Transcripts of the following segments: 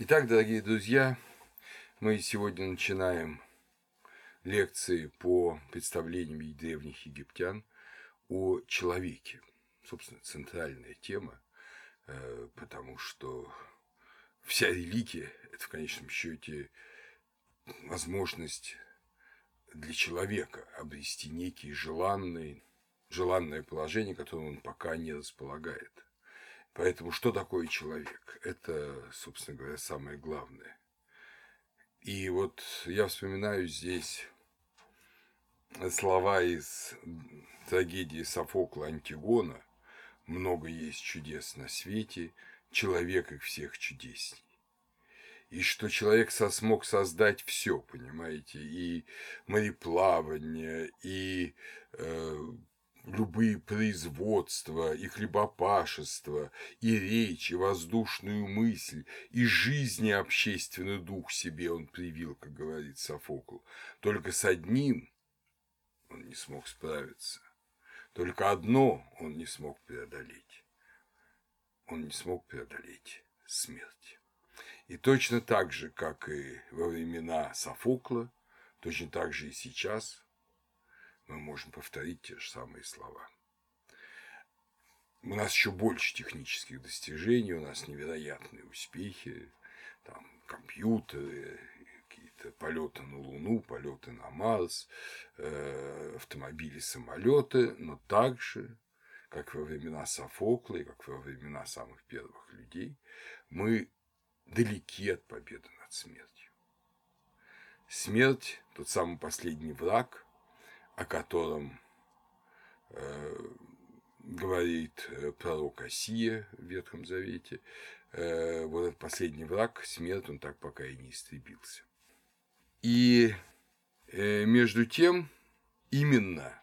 Итак, дорогие друзья, мы сегодня начинаем лекции по представлениям древних египтян о человеке. Собственно, центральная тема, э, потому что вся религия – это в конечном счете возможность для человека обрести некий желанный, желанное положение, которым он пока не располагает – Поэтому что такое человек? Это, собственно говоря, самое главное. И вот я вспоминаю здесь слова из трагедии Софокла Антигона «Много есть чудес на свете, человек их всех чудесней». И что человек смог создать все, понимаете, и мореплавание, и э, любые производства, и хлебопашество, и речь, и воздушную мысль, и жизни общественный дух себе он привил, как говорит Софокл. Только с одним он не смог справиться. Только одно он не смог преодолеть. Он не смог преодолеть смерть. И точно так же, как и во времена Софокла, точно так же и сейчас – мы можем повторить те же самые слова. У нас еще больше технических достижений, у нас невероятные успехи, там компьютеры, какие-то полеты на Луну, полеты на Марс, э, автомобили, самолеты, но также, как во времена Софокла и как во времена самых первых людей, мы далеки от победы над смертью. Смерть – тот самый последний враг – о котором э, говорит э, пророк Осия в Ветхом Завете, э, вот этот последний враг, смерть, он так пока и не истребился. И между тем, именно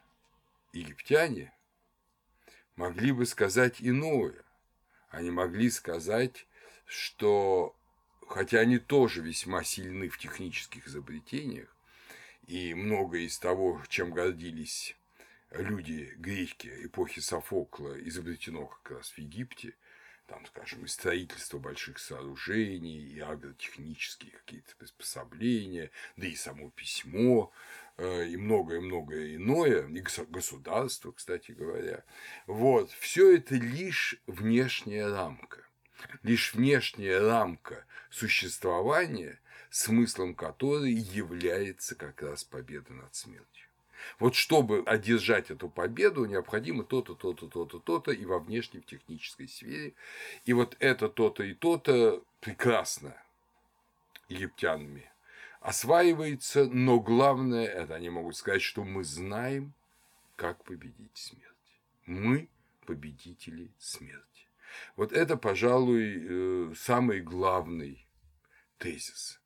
египтяне могли бы сказать иное. Они могли сказать, что, хотя они тоже весьма сильны в технических изобретениях, и многое из того, чем гордились люди гречки эпохи Софокла, изобретено как раз в Египте, там, скажем, и строительство больших сооружений, и агротехнические какие-то приспособления, да и само письмо, э, и многое-многое иное, и государство, кстати говоря. Вот, все это лишь внешняя рамка, лишь внешняя рамка существования, смыслом которой является как раз победа над смертью. Вот чтобы одержать эту победу, необходимо то-то, то-то, то-то, то-то и во внешней, в технической сфере. И вот это то-то и то-то прекрасно египтянами осваивается, но главное, это они могут сказать, что мы знаем, как победить смерть. Мы победители смерти. Вот это, пожалуй, э, самый главный тезис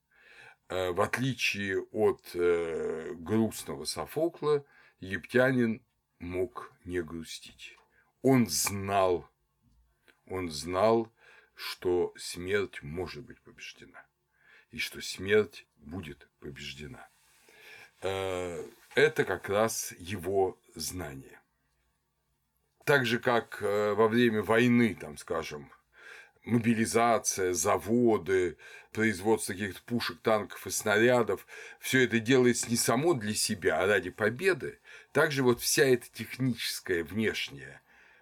в отличие от э, грустного Софокла, египтянин мог не грустить. Он знал, он знал, что смерть может быть побеждена, и что смерть будет побеждена. Э, это как раз его знание. Так же, как во время войны, там, скажем, мобилизация, заводы, производство каких-то пушек, танков и снарядов, все это делается не само для себя, а ради победы. Также вот вся эта техническая внешняя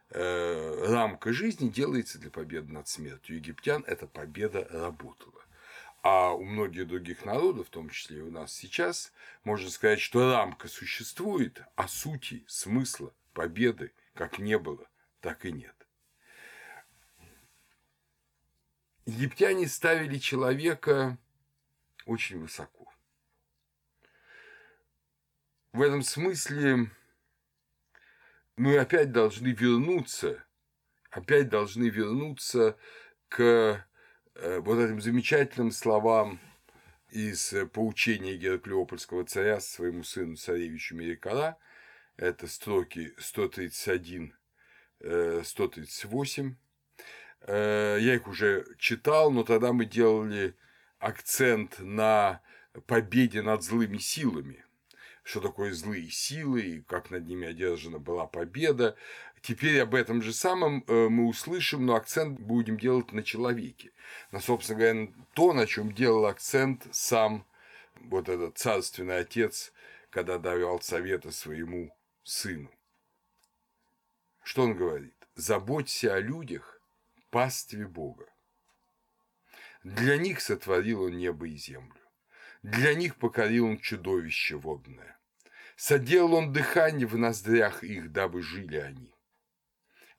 э, рамка жизни делается для победы над смертью. Египтян эта победа работала. А у многих других народов, в том числе и у нас сейчас, можно сказать, что рамка существует, а сути, смысла, победы как не было, так и нет. Египтяне ставили человека очень высоко. В этом смысле мы опять должны вернуться, опять должны вернуться к э, вот этим замечательным словам из поучения Гераклеопольского царя своему сыну царевичу Мерикара. Это строки 131-138 Э, я их уже читал, но тогда мы делали акцент на победе над злыми силами. Что такое злые силы и как над ними одержана была победа. теперь об этом же самом э, мы услышим, но акцент будем делать на человеке. На, собственно говоря, то, на чем делал акцент сам вот этот царственный отец, когда давал советы своему сыну. Что он говорит? Заботься о людях, пастве Бога. Для них сотворил он небо и землю. Для них покорил он чудовище водное. Соделал он дыхание в ноздрях их, дабы жили они.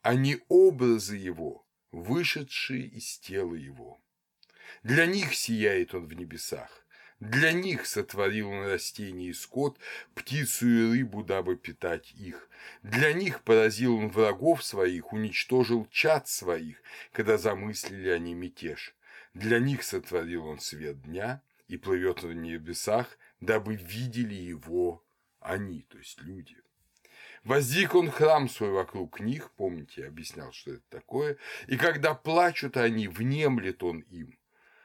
Они образы его, вышедшие из тела его. Для них сияет он в небесах. Для них сотворил он растения и скот, птицу и рыбу, дабы питать их. Для них поразил он врагов своих, уничтожил чад своих, когда замыслили они мятеж. Для них сотворил он свет дня и плывет в небесах, дабы видели его они, то есть люди. Воздвиг он храм свой вокруг них, помните, я объяснял, что это такое, и когда плачут они, внемлет он им.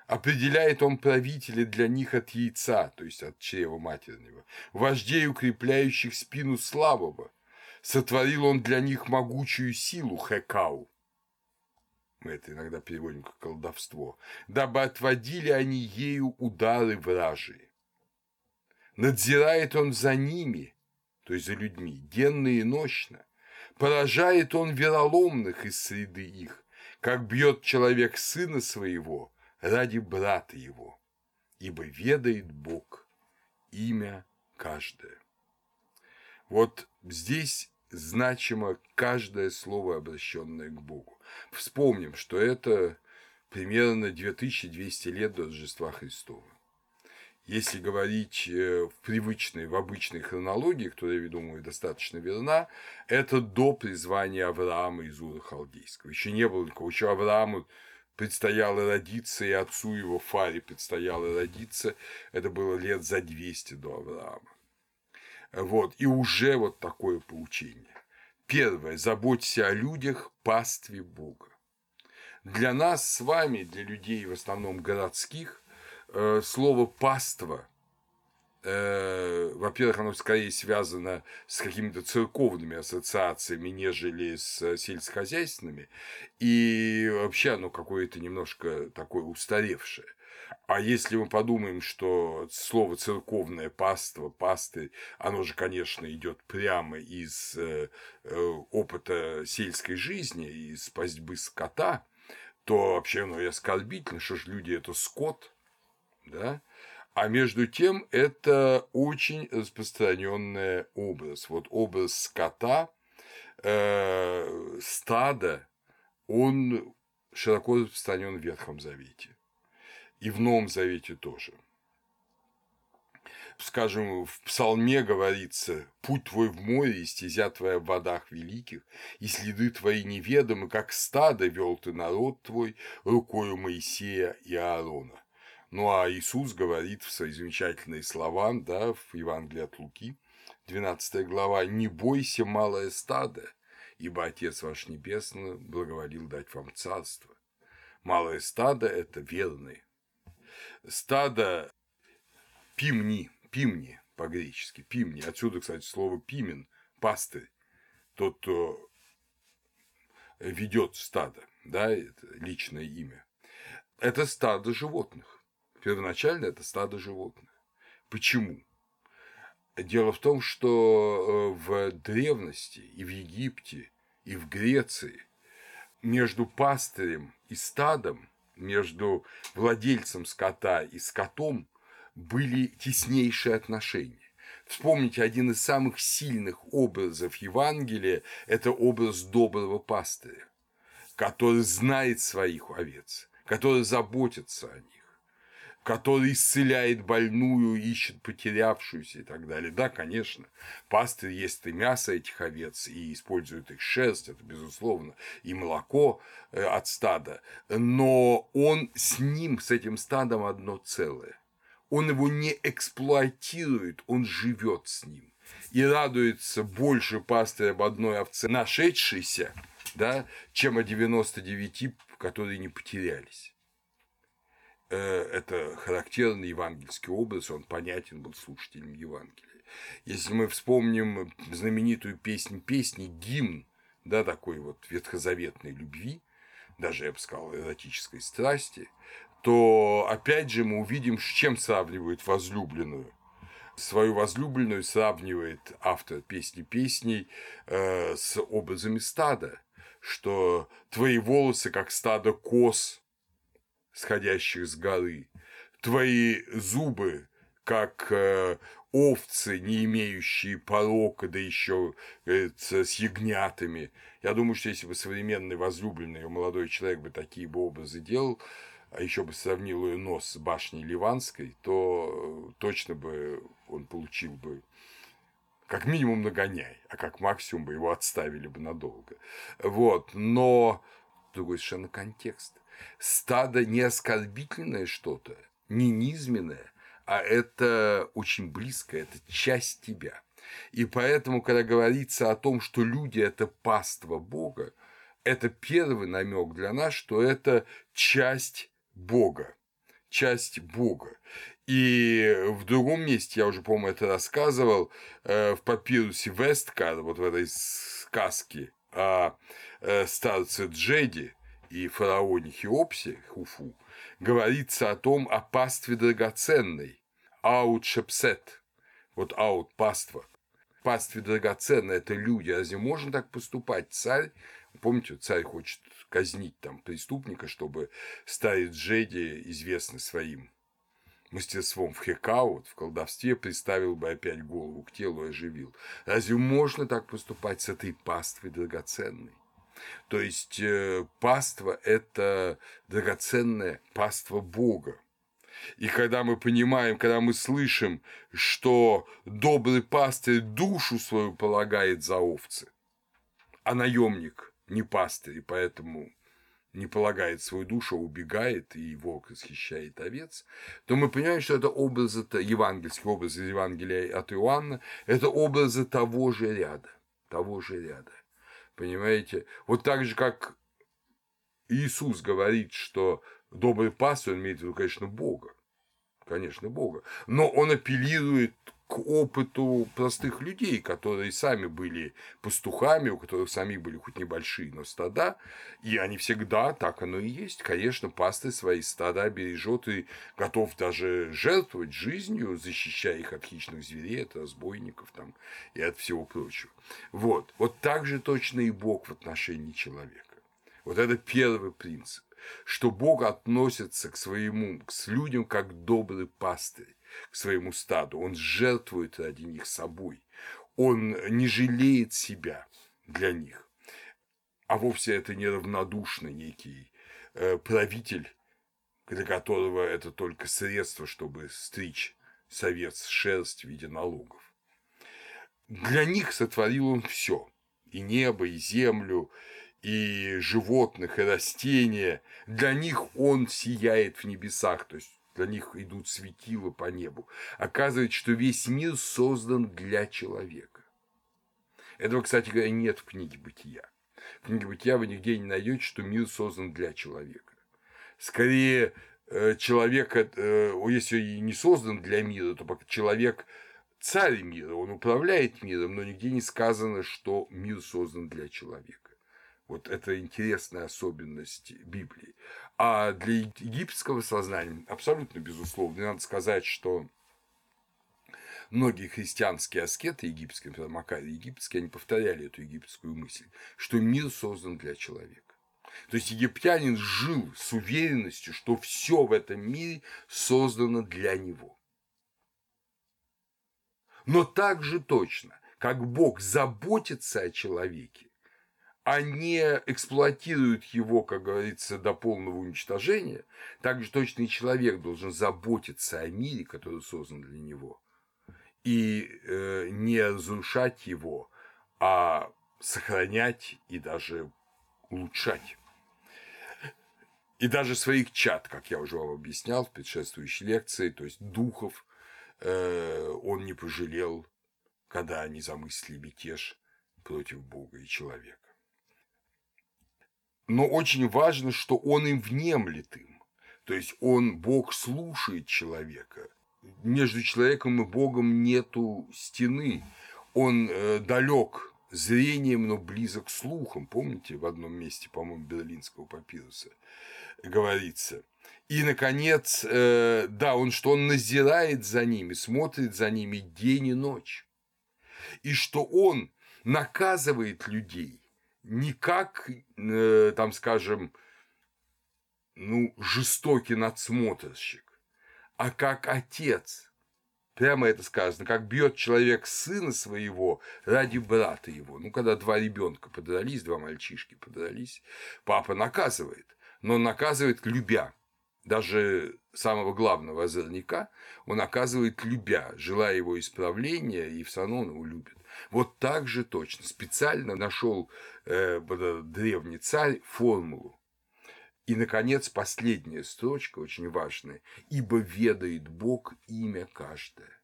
Определяет он правителя для них от яйца, то есть от чрева матернего, вождей, укрепляющих спину слабого. Сотворил он для них могучую силу, хекау, мы это иногда переводим как колдовство, дабы отводили они ею удары вражии. Надзирает он за ними, то есть за людьми, денно и ночно. Поражает он вероломных из среды их, как бьет человек сына своего ради брата его, ибо ведает Бог имя каждое. Вот здесь значимо каждое слово, обращенное к Богу. Вспомним, что это примерно 2200 лет до Рождества Христова. Если говорить э, в привычной, в обычной хронологии, которая, я думаю, достаточно верна, это до призвания Авраама из Ура Халдейского. Еще не было никого. Еще Аврааму предстояло родиться, и отцу его Фаре предстояло родиться. Это было лет за 200 до Авраама. Вот. И уже вот такое поучение. Первое. Заботься о людях, пастве Бога. Для нас с вами, для людей в основном городских, э, слово «паства» во-первых, оно скорее связано с какими-то церковными ассоциациями, нежели с сельскохозяйственными, и вообще оно какое-то немножко такое устаревшее. А если мы подумаем, что слово церковное паство, пастырь, оно же, конечно, идет прямо из э, э, опыта сельской жизни, из пастьбы скота, то вообще оно и оскорбительно, что ж люди это скот, да? А между тем это очень распространенный образ. Вот образ скота, э, стада, он широко распространен в Ветхом Завете и в Новом Завете тоже. Скажем, в Псалме говорится «Путь твой в море, и стезя твоя в водах великих, и следы твои неведомы, как стадо вел ты народ твой рукою Моисея и Аарона». Ну а Иисус говорит в свои замечательные слова, да, в Евангелии от Луки, 12 глава, «Не бойся, малое стадо, ибо Отец ваш Небесный благоволил дать вам царство». Малое стадо – это верные, стадо пимни, пимни по-гречески, пимни. Отсюда, кстати, слово пимен, пастырь, тот, кто ведет стадо, да, это личное имя. Это стадо животных. Первоначально это стадо животных. Почему? Дело в том, что э, в древности и в Египте, и в Греции между пастырем и стадом между владельцем скота и скотом были теснейшие отношения. Вспомните, один из самых сильных образов Евангелия – это образ доброго пастыря, который знает своих овец, который заботится о них который исцеляет больную, ищет потерявшуюся и так далее. Да, конечно, пастырь ест и мясо этих овец, и использует их шерсть, это безусловно, и молоко э, от стада, но он с ним, с этим стадом одно целое. Он его не эксплуатирует, он живет с ним. И радуется больше пастырь об одной овце, нашедшейся, да, чем о 99, которые не потерялись. Э, это характерный евангельский образ, он понятен был слушателям Евангелия. Если мы вспомним знаменитую песнь песни, гимн да, такой вот ветхозаветной любви, даже, я бы сказал, эротической страсти, то опять же мы увидим, с чем сравнивают возлюбленную. Свою возлюбленную сравнивает автор песни песней э, с образами стада, что твои волосы, как стадо коз, сходящих с горы, твои зубы, как э, овцы, не имеющие порока, да еще с ягнятами. Я думаю, что если бы современный возлюбленный молодой человек бы такие бы образы делал, а еще бы сравнил ее нос с башней Ливанской, то точно бы он получил бы как минимум нагоняй, а как максимум бы его отставили бы надолго. Вот, но другой совершенно контекст. Стадо не оскорбительное что-то, не низменное, а это очень близко, это часть тебя. И поэтому, когда говорится о том, что люди – это паства Бога, это первый намек для нас, что это часть Бога, часть Бога. И в другом месте, я уже, по-моему, это рассказывал, э, в папирусе Весткар, вот в этой сказке о э, старце Джеди и фараоне Хеопсе, Хуфу, говорится о том, о пастве драгоценной, аут шепсет, вот аут паства, пастве драгоценной, это люди, разве можно так поступать? Царь, помните, царь хочет казнить там преступника, чтобы старец Джеди, известный своим мастерством в хекаут, в колдовстве, приставил бы опять голову к телу и оживил. Разве можно так поступать с этой паствой драгоценной? То есть э, паства – это драгоценная паства Бога. И когда мы понимаем, когда мы слышим, что добрый пастырь душу свою полагает за овцы, а наемник не пастырь, и поэтому не полагает свою душу, а убегает, и волк расхищает овец, то мы понимаем, что это образы, евангельские образы из Евангелия от Иоанна, это образы того же ряда, того же ряда. Понимаете? Вот так же, как Иисус говорит, что добрый пастор, он имеет в виду, конечно, Бога, конечно, Бога, но он апеллирует к опыту простых людей, которые сами были пастухами, у которых сами были хоть небольшие, но стада, и они всегда, так оно и есть, конечно, пастырь свои стада бережет и готов даже жертвовать жизнью, защищая их от хищных зверей, от разбойников там, и от всего прочего. Вот, вот так же точно и Бог в отношении человека. Вот это первый принцип, что Бог относится к своему, к людям как добрый пастырь к своему стаду, он жертвует ради них собой, он не жалеет себя для них, а вовсе это не равнодушный некий э, правитель, для которого это только средство, чтобы стричь совет шерсть в виде налогов. Для них сотворил он все и небо, и землю, и животных, и растения. Для них он сияет в небесах, то есть для них идут светила по небу. Оказывается, что весь мир создан для человека. Этого, кстати говоря, нет в книге «Бытия». В книге «Бытия» вы нигде не найдете, что мир создан для человека. Скорее, э, человек, э, если не создан для мира, то человек царь мира, он управляет миром, но нигде не сказано, что мир создан для человека. Вот это интересная особенность Библии. А для египетского сознания абсолютно безусловно. Надо сказать, что многие христианские аскеты египетские, например, Макарий египетский, они повторяли эту египетскую мысль, что мир создан для человека. То есть египтянин жил с уверенностью, что все в этом мире создано для него. Но так же точно, как Бог заботится о человеке, они эксплуатируют его, как говорится, до полного уничтожения, так же точно и человек должен заботиться о мире, который создан для него, и э, не разрушать его, а сохранять и даже улучшать. И даже своих чат, как я уже вам объяснял в предшествующей лекции, то есть духов, э, он не пожалел, когда они замыслили мятеж против Бога и человека но очень важно, что он им внемлет им. То есть он, Бог слушает человека. Между человеком и Богом нету стены. Он э, далек зрением, но близок слухом. Помните, в одном месте, по-моему, берлинского папируса говорится. И, наконец, э, да, он что он назирает за ними, смотрит за ними день и ночь. И что он наказывает людей не как, э, там, скажем, ну, жестокий надсмотрщик, а как отец. Прямо это сказано, как бьет человек сына своего ради брата его. Ну, когда два ребенка подрались, два мальчишки подрались, папа наказывает, но наказывает любя. Даже самого главного озорника он наказывает любя, желая его исправления, и все равно он его любит. Вот так же точно. Специально нашел э, древний царь формулу. И, наконец, последняя строчка, очень важная. «Ибо ведает Бог имя каждое».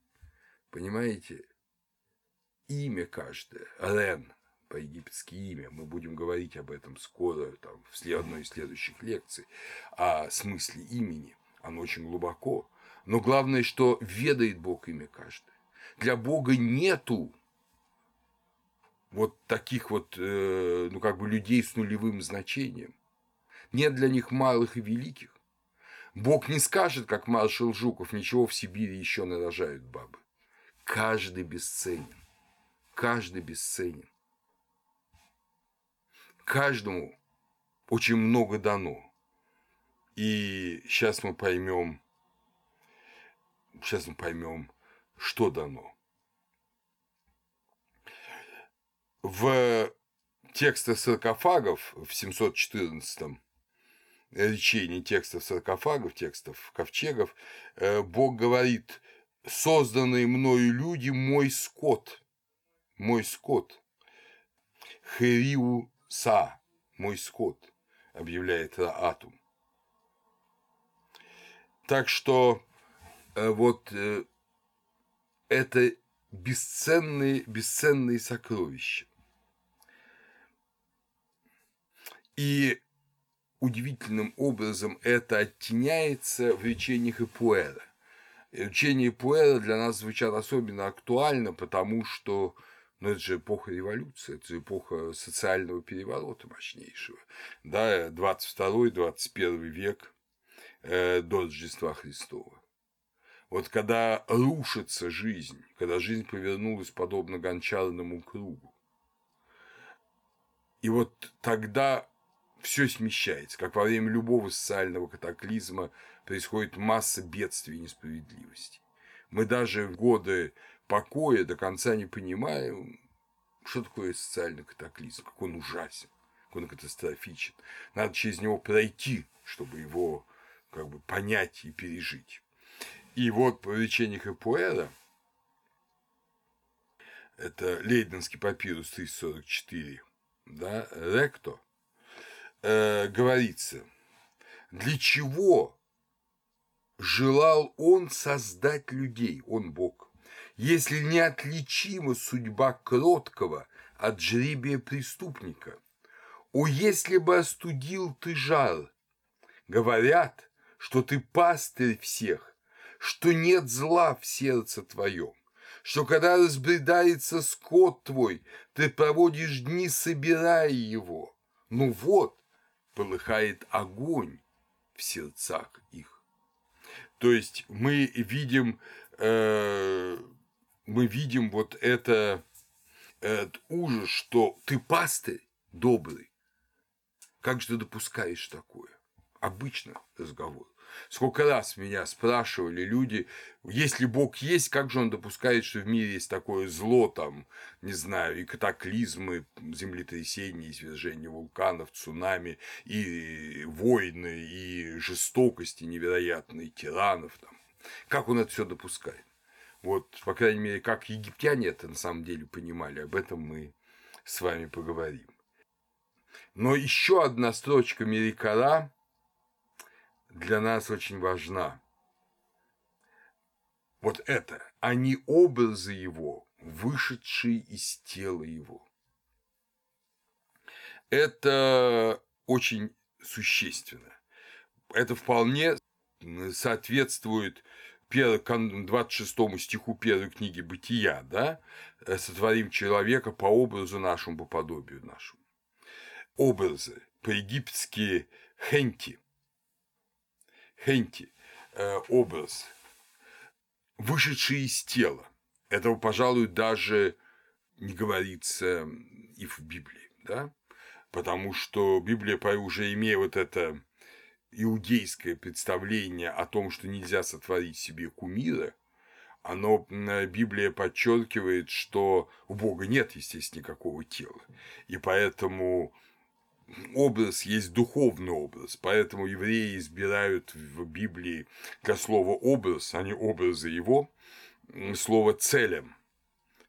Понимаете? Имя каждое. Рен по-египетски имя. Мы будем говорить об этом скоро, там, в одной из следующих лекций, о смысле имени. Оно очень глубоко. Но главное, что ведает Бог имя каждое. Для Бога нету вот таких вот, э, ну, как бы людей с нулевым значением. Нет для них малых и великих. Бог не скажет, как маршал Жуков, ничего в Сибири еще нарожают бабы. Каждый бесценен. Каждый бесценен. Каждому очень много дано. И сейчас мы поймем, сейчас мы поймем, что дано. В текстах саркофагов в 714 речении текстов саркофагов, текстов ковчегов, э, Бог говорит, созданные мною люди – мой скот, мой скот. Хериу са, мой скот, объявляет Раатум. Так что э, вот э, это бесценные, бесценные сокровища. И удивительным образом это оттеняется в речениях Эпуэра. Учения Эпуэра для нас звучат особенно актуально, потому что ну, это же эпоха революции, это же эпоха социального переворота мощнейшего. Да, 22-21 век э, до Рождества Христова. Вот когда рушится жизнь, когда жизнь повернулась подобно гончарному кругу, и вот тогда все смещается, как во время любого социального катаклизма происходит масса бедствий и несправедливости. Мы даже в годы покоя до конца не понимаем, что такое социальный катаклизм, как он ужасен, как он катастрофичен. Надо через него пройти, чтобы его как бы понять и пережить. И вот по речениях Эпуэра, это Лейденский папирус 344, да, Ректо, э, говорится, для чего желал он создать людей, он Бог, если неотличима судьба кроткого от жребия преступника. О, если бы остудил ты жар! Говорят, что ты пастырь всех, что нет зла в сердце твоем, что когда разбредается скот твой, ты проводишь дни, собирая его. Ну вот, полыхает огонь в сердцах их. То есть мы видим, э, мы видим вот это, этот ужас, что ты пастырь добрый. Как же ты допускаешь такое? Обычно разговор. Сколько раз меня спрашивали люди, если Бог есть, как же он допускает, что в мире есть такое зло, там, не знаю, и катаклизмы, землетрясения, извержения вулканов, цунами, и войны, и жестокости невероятные, тиранов, там. Как он это все допускает? Вот, по крайней мере, как египтяне это на самом деле понимали, об этом мы с вами поговорим. Но еще одна строчка Мерикара для нас очень важна. Вот это, а не образы его, вышедшие из тела его. Это очень существенно. Это вполне соответствует 26 стиху первой книги Бытия, да, э, сотворим человека по образу нашему, по подобию нашему. Образы по-египетски хенти. Хенти э, – образ, вышедший из тела. Этого, пожалуй, даже не говорится и в Библии, да? потому что Библия, уже имея вот это иудейское представление о том, что нельзя сотворить себе кумира, оно, Библия подчеркивает, что у Бога нет, естественно, никакого тела. И поэтому образ есть духовный образ, поэтому евреи избирают в Библии для слова образ, а не образы его, слово целем.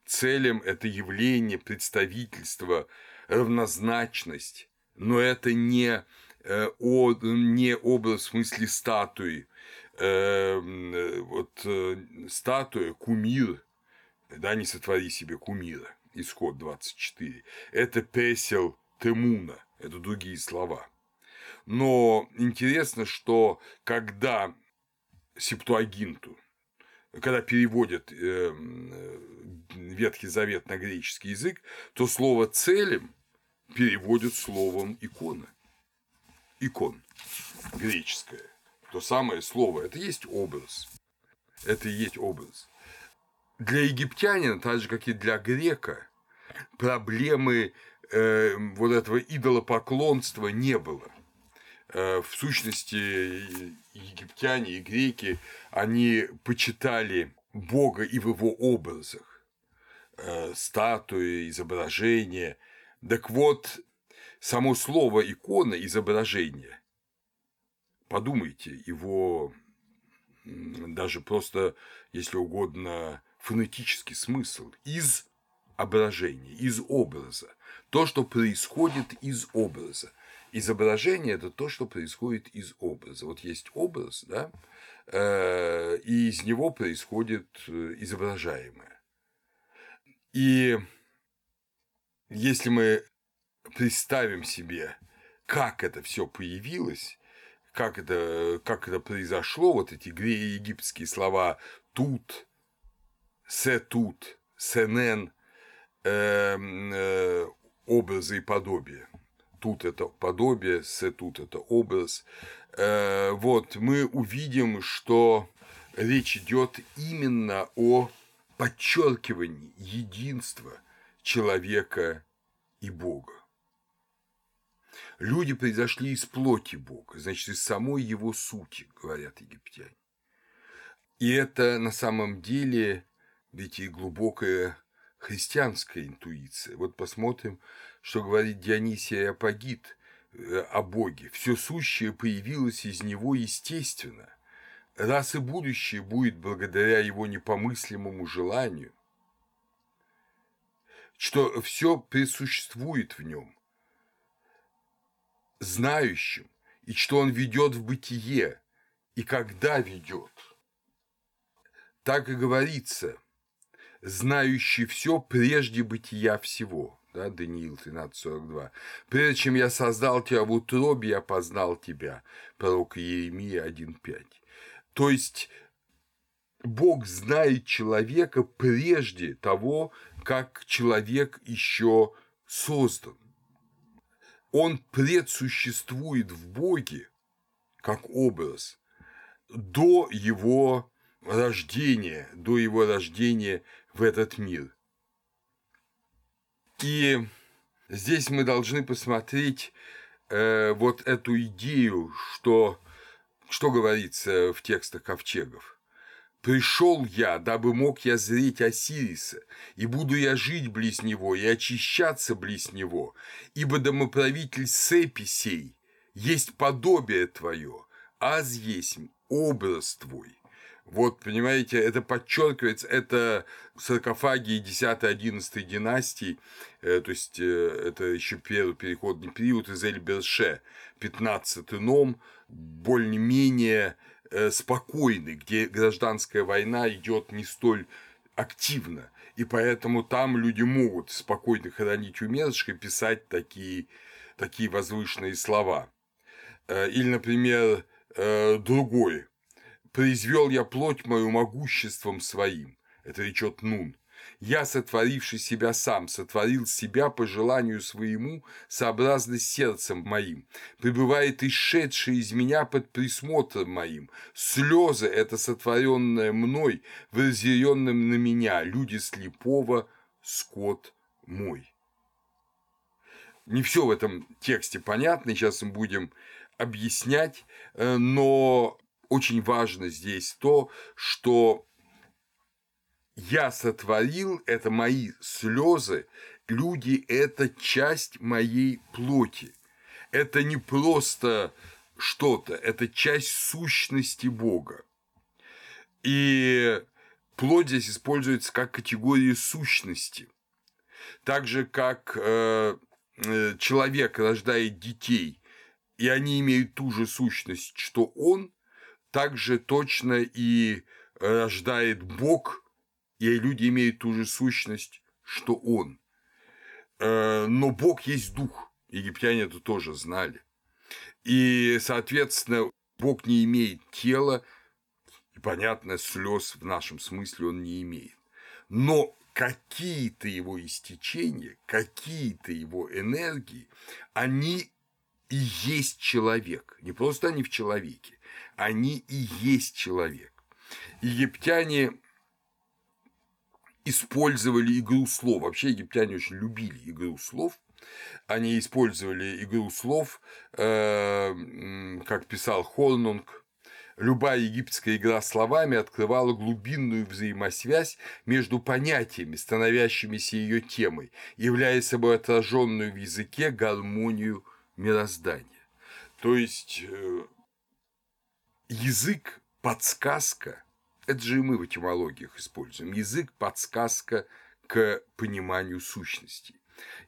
Целем – это явление, представительство, равнозначность, но это не, э, не образ в смысле статуи, э, вот э, статуя, кумир, да, не сотвори себе кумира, исход 24, это песел Темуна, это другие слова. Но интересно, что когда Септуагинту, когда переводят э, Ветхий Завет на греческий язык, то слово «целем» переводят словом «икона». Икон греческое. То самое слово – это есть образ. Это и есть образ. Для египтянина, так же, как и для грека, проблемы э, вот этого идолопоклонства не было. Э, в сущности, египтяне и греки, они почитали Бога и в его образах. Э, статуи, изображения. Так вот, само слово икона, изображение, подумайте, его даже просто, если угодно, фонетический смысл из ображения, из образа. То, что происходит из образа. Изображение – это то, что происходит из образа. Вот есть образ, да, э, и из него происходит э, изображаемое. И если мы представим себе, как это все появилось, как это, как это произошло, вот эти египетские слова «тут», «се тут», «сенен», образы и подобия. Тут это подобие, с тут это образ. Э, вот мы увидим, что речь идет именно о подчеркивании единства человека и Бога. Люди произошли из плоти Бога, значит, из самой его сути, говорят египтяне. И это на самом деле ведь и глубокая христианская интуиция. Вот посмотрим, что говорит Дионисий Апогит э, о Боге. Все сущее появилось из него естественно. Раз и будущее будет благодаря его непомыслимому желанию, что все присуществует в нем, знающим, и что он ведет в бытие, и когда ведет. Так и говорится – знающий все прежде бытия всего. Да, Даниил 13.42. Прежде чем я создал тебя в утробе, я познал тебя. Пророк Иеремия 1.5. То есть, Бог знает человека прежде того, как человек еще создан. Он предсуществует в Боге как образ до его рождения, до его рождения в этот мир. И здесь мы должны посмотреть э, вот эту идею, что, что говорится в текстах ковчегов. Пришел я, дабы мог я зреть Осириса, и буду я жить близ него, и очищаться близ него, ибо домоправитель Сепи сей, есть подобие твое, аз есть образ твой. Вот, понимаете, это подчеркивается, это саркофаги 10-11 династий, э, то есть э, это еще первый переходный период из Эльберше, 15 ном, более-менее э, спокойный, где гражданская война идет не столь активно, и поэтому там люди могут спокойно хранить умерших и писать такие, такие возвышенные слова. Или, например, другой произвел я плоть мою могуществом своим. Это речет Нун. Я, сотворивший себя сам, сотворил себя по желанию своему, сообразно сердцем моим. Пребывает исшедший из меня под присмотром моим. Слезы – это сотворенное мной, воззренным на меня, люди слепого, скот мой. Не все в этом тексте понятно, сейчас мы будем объяснять, э, но очень важно здесь то, что я сотворил, это мои слезы, люди – это часть моей плоти. Это не просто что-то, это часть сущности Бога. И плоть здесь используется как категория сущности. Так же, как э, э, человек рождает детей, и они имеют ту же сущность, что он, так же точно и рождает Бог и люди имеют ту же сущность, что он. Э, но Бог есть дух. Египтяне это тоже знали. И, соответственно, Бог не имеет тела, и, понятно, слез в нашем смысле он не имеет. Но какие-то его истечения, какие-то его энергии, они и есть человек. Не просто они в человеке, они и есть человек. Египтяне использовали игру слов. Вообще египтяне очень любили игру слов. Они использовали игру слов, э, как писал Хорнунг, любая египетская игра словами открывала глубинную взаимосвязь между понятиями, становящимися ее темой, являя собой отраженную в языке гармонию мироздания. То есть э, язык – подсказка это же и мы в этимологиях используем. Язык – подсказка к пониманию сущности.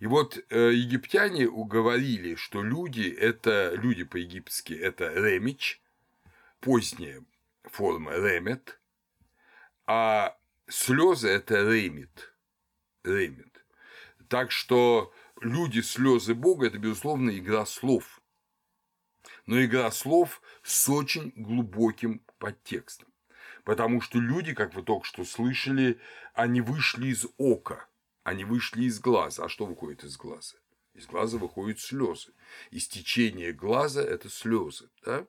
И вот э, египтяне уговорили, что люди – это люди по-египетски – это ремич, поздняя форма ремет, а слезы – это ремит, ремит. Так что люди слезы Бога – это, безусловно, игра слов. Но игра слов с очень глубоким подтекстом. Потому что люди, как вы только что слышали, они вышли из ока, они вышли из глаза. А что выходит из глаза? Из глаза выходят слезы. Истечение глаза – это слезы. Да?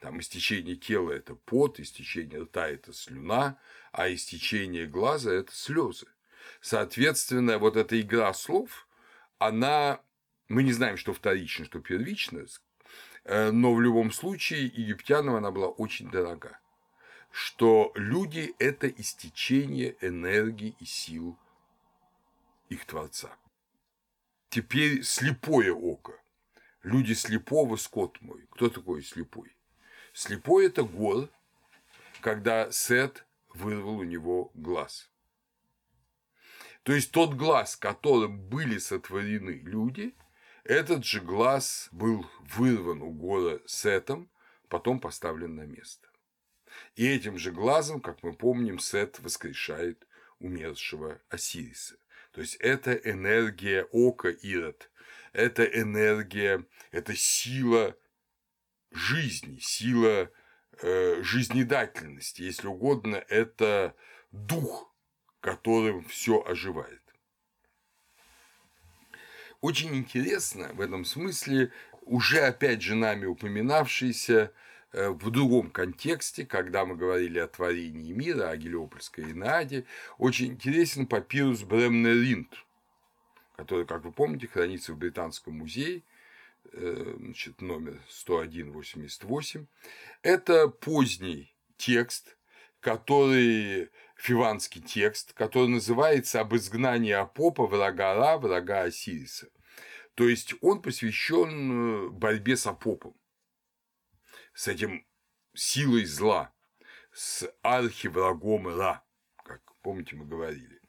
Там истечение тела – это пот, истечение рта – это слюна, а истечение глаза – это слезы. Соответственно, вот эта игра слов, она, мы не знаем, что вторично, что первично, но в любом случае египтянам она была очень дорога что люди – это истечение энергии и сил их Творца. Теперь слепое око. Люди слепого – скот мой. Кто такой слепой? Слепой – это гор, когда Сет вырвал у него глаз. То есть тот глаз, которым были сотворены люди, этот же глаз был вырван у гора Сетом, потом поставлен на место. И этим же глазом, как мы помним, Сет воскрешает умершего Осириса. То есть это энергия ока Ирод, это энергия, это сила жизни, сила э, жизнедательности, если угодно, это дух, которым все оживает. Очень интересно в этом смысле уже опять же нами упоминавшийся Э, в другом контексте, когда мы говорили о творении мира, о Гелиопольской Инаде, очень интересен папирус Бремнеринд, который, как вы помните, хранится в Британском музее, э, значит, номер 10188. Это поздний текст, который фиванский текст, который называется «Об изгнании Апопа, врага Ра, врага Осириса». То есть он посвящен э, борьбе с Апопом с этим силой зла, с архиврагом Ра, как помните мы говорили.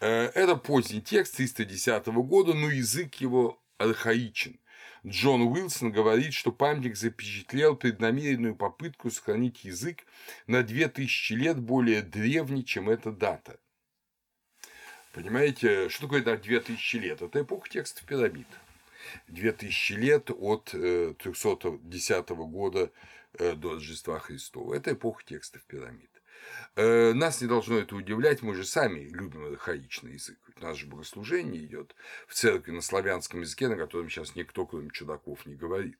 Э, это поздний текст 310 года, но язык его архаичен. Джон Уилсон говорит, что памятник запечатлел преднамеренную попытку сохранить язык на 2000 лет более древний, чем эта дата. Понимаете, что такое на 2000 лет? Это эпоха текстов пирамид. 2000 лет от 310 э, года э, до Рождества Христова. Это эпоха текстов пирамид. Э, нас не должно это удивлять, мы же сами любим архаичный язык. У нас же богослужение идет в церкви на славянском языке, на котором сейчас никто, кроме чудаков, не говорит.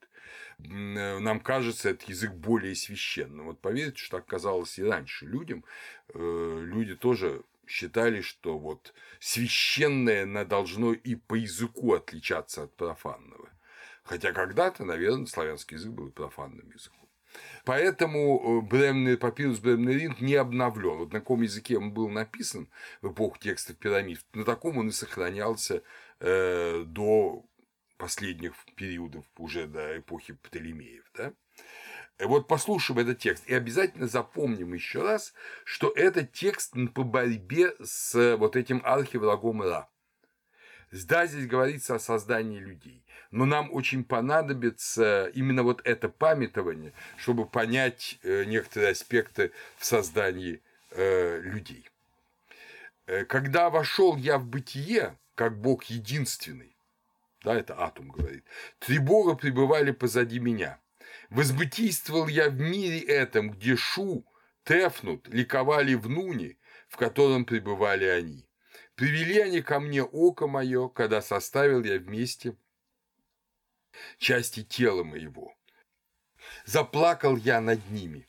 Э, нам кажется этот язык более священным. Вот поверьте, что так казалось и раньше людям. Э, люди тоже считали, что вот священное должно и по языку отличаться от профанного. Хотя когда-то, наверное, славянский язык был профанным языком. Поэтому э, Бремный, папирус Бремнеринг не обновлен. Вот на каком языке он был написан в эпоху текстов пирамид, на таком он и сохранялся э, до последних периодов, уже до эпохи Птолемеев. Да? Вот послушаем этот текст и обязательно запомним еще раз, что это текст по борьбе с вот этим архиврагом Ра. Да, здесь говорится о создании людей но нам очень понадобится именно вот это памятование, чтобы понять э, некоторые аспекты в создании э, людей. Э, когда вошел я в бытие, как Бог единственный, да, это Атум говорит, три Бога пребывали позади меня. Возбытийствовал я в мире этом, где Шу, Тефнут ликовали в Нуне, в котором пребывали они. Привели они ко мне око мое, когда составил я вместе части тела моего. Заплакал я над ними.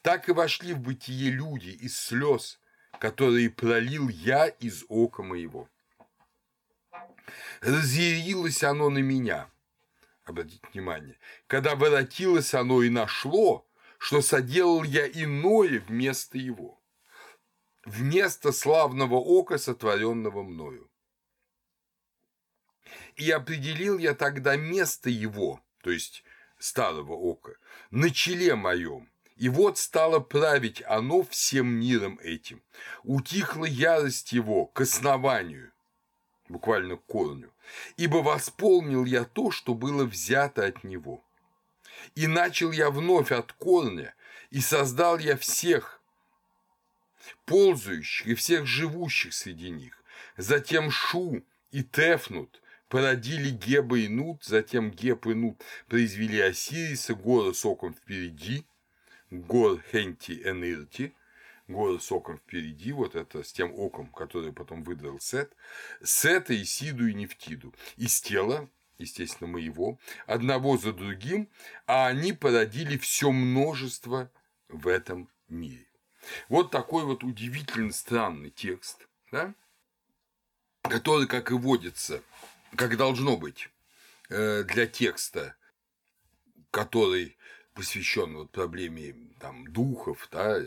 Так и вошли в бытие люди из слез, которые пролил я из ока моего. Разъярилось оно на меня, обратите внимание, когда воротилось оно и нашло, что соделал я иное вместо его, вместо славного ока, сотворенного мною. И определил я тогда место его, то есть старого ока, на челе моем. И вот стало править оно всем миром этим. Утихла ярость его к основанию, буквально к корню, ибо восполнил я то, что было взято от него. И начал я вновь от корня, и создал я всех ползающих и всех живущих среди них. Затем Шу и Тефнут, породили Геба и Нут, затем Геб и Нут произвели Осириса, горы соком впереди, гор Хенти Энирти, горы соком впереди, вот это с тем оком, который потом выдрал Сет, Сета, Исиду и Нефтиду. Из тела, естественно, моего, одного за другим, а они породили все множество в этом мире. Вот такой вот удивительно странный текст, да? который, как и водится, как должно быть э, для текста, который посвящен вот проблеме там, духов, да,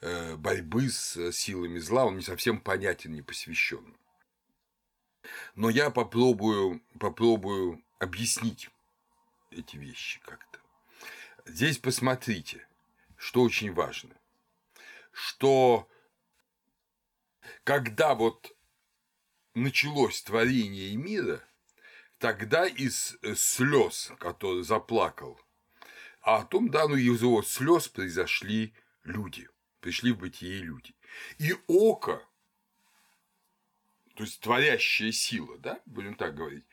э, борьбы с силами зла, он не совсем понятен, не посвящен. Но я попробую, попробую объяснить эти вещи как-то. Здесь посмотрите, что очень важно, что когда вот началось творение мира, тогда из э, слез, который заплакал, а о том, да, ну из его слез произошли люди, пришли в бытие люди. И око, то есть творящая сила, да, будем так говорить,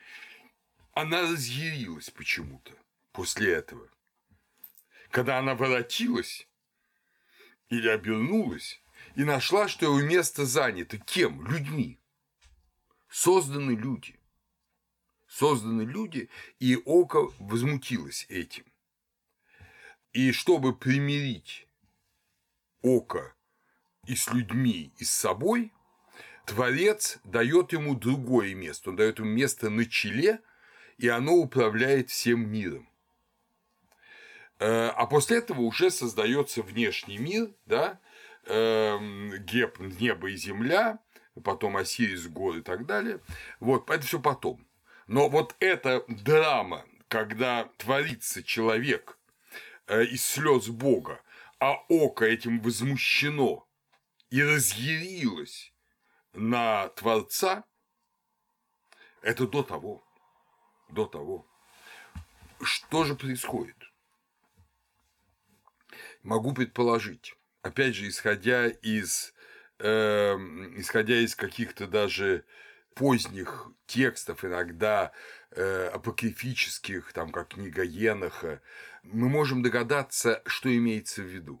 она разъярилась почему-то после этого. Когда она воротилась или обернулась и нашла, что его место занято кем? Людьми созданы люди. Созданы люди, и око возмутилось этим. И чтобы примирить око и с людьми, и с собой, Творец дает ему другое место. Он дает ему место на челе, и оно управляет всем миром. Э, а после этого уже создается внешний мир, да, эм, геб, небо и земля, потом Осирис, год и так далее. Вот, это все потом. Но вот эта драма, когда творится человек э, из слез Бога, а око этим возмущено и разъярилось на Творца, это до того, до того. Что же происходит? Могу предположить, опять же, исходя из Эм, исходя из каких-то даже поздних текстов, иногда э, апокрифических, там, как книга Еноха, мы можем догадаться, что имеется в виду.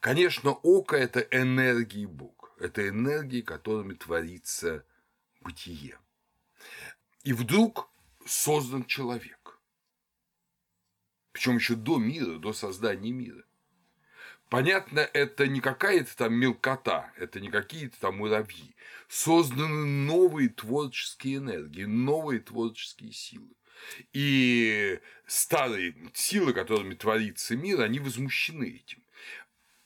Конечно, око – это энергии Бога, это энергии, которыми творится бытие. И вдруг создан человек. Причем еще до мира, до создания мира. Понятно, это не какая-то там мелкота, это не какие-то там муравьи. Созданы новые творческие энергии, новые творческие силы. И старые силы, которыми творится мир, они возмущены этим.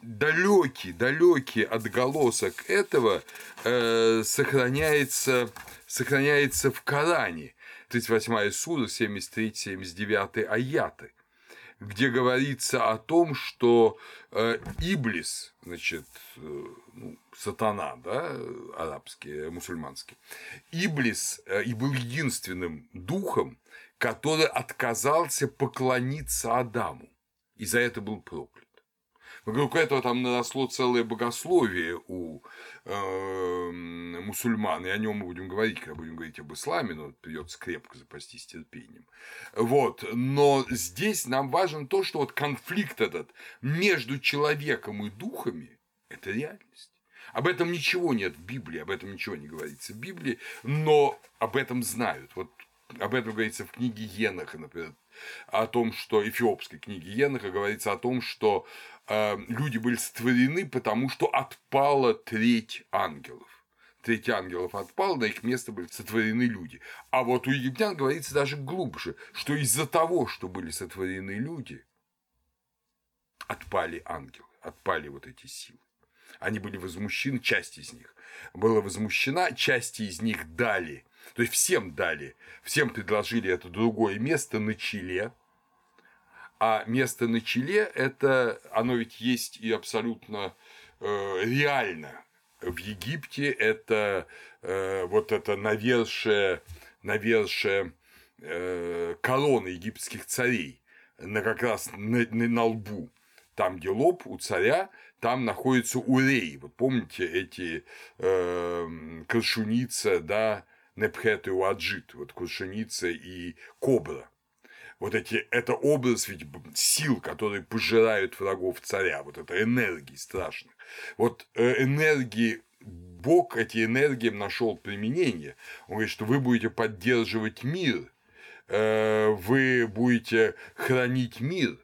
Далекий, далекий отголосок этого э, сохраняется, сохраняется в Коране. 38 сура, 73-79 аяты где говорится о том, что э, Иблис, значит, э, ну, сатана, да, арабский, мусульманский, Иблис э, и был единственным духом, который отказался поклониться Адаму, и за это был проклят. Вокруг этого там наросло целое богословие у э, мусульман, и о нем мы будем говорить, когда будем говорить об исламе, но придется крепко запастись терпением. Вот. Но здесь нам важно то, что вот конфликт этот между человеком и духами – это реальность. Об этом ничего нет в Библии, об этом ничего не говорится в Библии, но об этом знают. Вот об этом говорится в книге Еноха, например, о том, что эфиопской книге Еноха говорится о том, что люди были сотворены, потому что отпала треть ангелов. Треть ангелов отпала, на их место были сотворены люди. А вот у египтян говорится даже глубже, что из-за того, что были сотворены люди, отпали ангелы, отпали вот эти силы. Они были возмущены, часть из них была возмущена, части из них дали – то есть всем дали, всем предложили это другое место на челе, а место на челе это, оно ведь есть и абсолютно э, реально. В Египте это э, вот это навершие, навершие э, короны египетских царей на как раз на, на, на лбу. Там, где лоб у царя, там находится урей. Вот помните эти э, крашуница, да, Непхет и Уаджит, вот Кушеница и Кобра. Вот эти, это образ ведь сил, которые пожирают врагов царя, вот это энергии страшных. Вот э, энергии Бог эти энергии нашел применение. Он говорит, что вы будете поддерживать мир, э, вы будете хранить мир,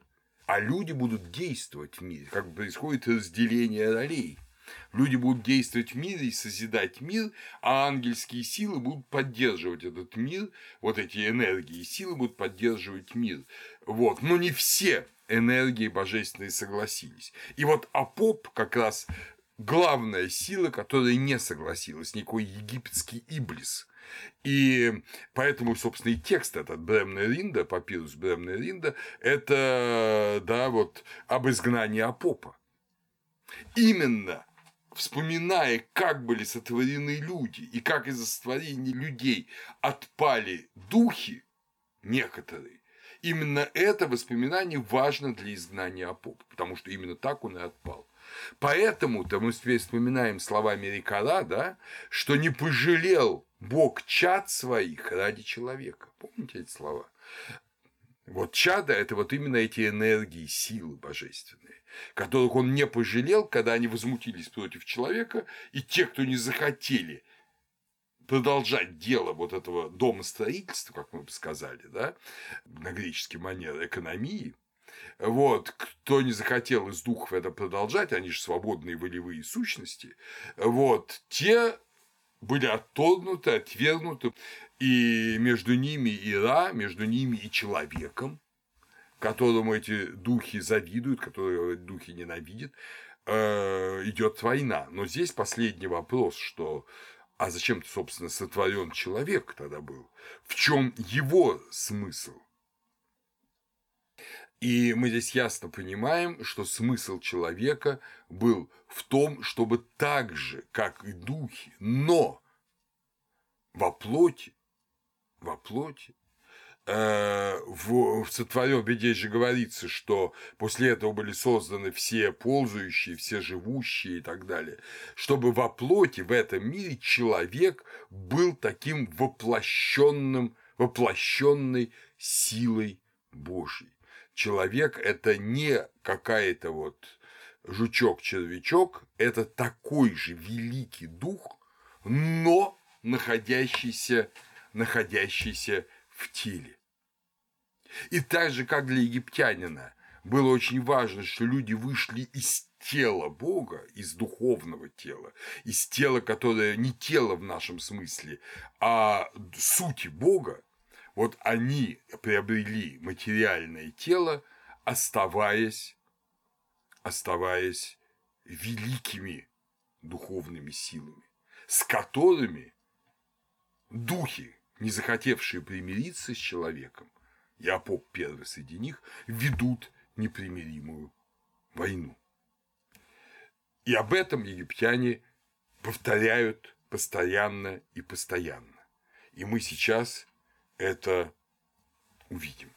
а люди будут действовать в мире, как происходит разделение ролей. Люди будут действовать в мире и созидать мир, а ангельские силы будут поддерживать этот мир, вот эти энергии и силы будут поддерживать мир. Вот. Но не все энергии божественные согласились. И вот Апоп как раз главная сила, которая не согласилась, никакой египетский Иблис. И поэтому, собственно, и текст этот Бремна Ринда, папирус Бремна Ринда, это, да, вот об изгнании Апопа. Именно вспоминая, как были сотворены люди и как из-за сотворения людей отпали духи некоторые, именно это воспоминание важно для изгнания Апопа, потому что именно так он и отпал. Поэтому-то мы теперь вспоминаем слова Мерикара, да, что не пожалел Бог чад своих ради человека. Помните эти слова? Вот чада – это вот именно эти энергии, силы божественные которых он не пожалел, когда они возмутились против человека, и те, кто не захотели продолжать дело вот этого домостроительства, как мы бы сказали, да, на греческий манер экономии, вот, кто не захотел из духов это продолжать, они же свободные волевые сущности, вот, те были отторгнуты, отвергнуты, и между ними и Ра, между ними и человеком, которому эти духи завидуют, которые духи ненавидят, э, идет война. Но здесь последний вопрос, что а зачем, собственно, сотворен человек тогда был? В чем его смысл? И мы здесь ясно понимаем, что смысл человека был в том, чтобы так же, как и духи, но во плоти, во плоти в, в сотворенном здесь же говорится, что после этого были созданы все ползающие, все живущие и так далее, чтобы во плоти, в этом мире человек был таким воплощенным, воплощенной силой Божьей. Человек – это не какая-то вот жучок-червячок, это такой же великий дух, но находящийся, находящийся в теле. И так же, как для египтянина было очень важно, что люди вышли из тела Бога, из духовного тела, из тела, которое не тело в нашем смысле, а сути Бога, вот они приобрели материальное тело, оставаясь, оставаясь великими духовными силами, с которыми духи, не захотевшие примириться с человеком, я поп первый среди них, ведут непримиримую войну. И об этом египтяне повторяют постоянно и постоянно. И мы сейчас это увидим.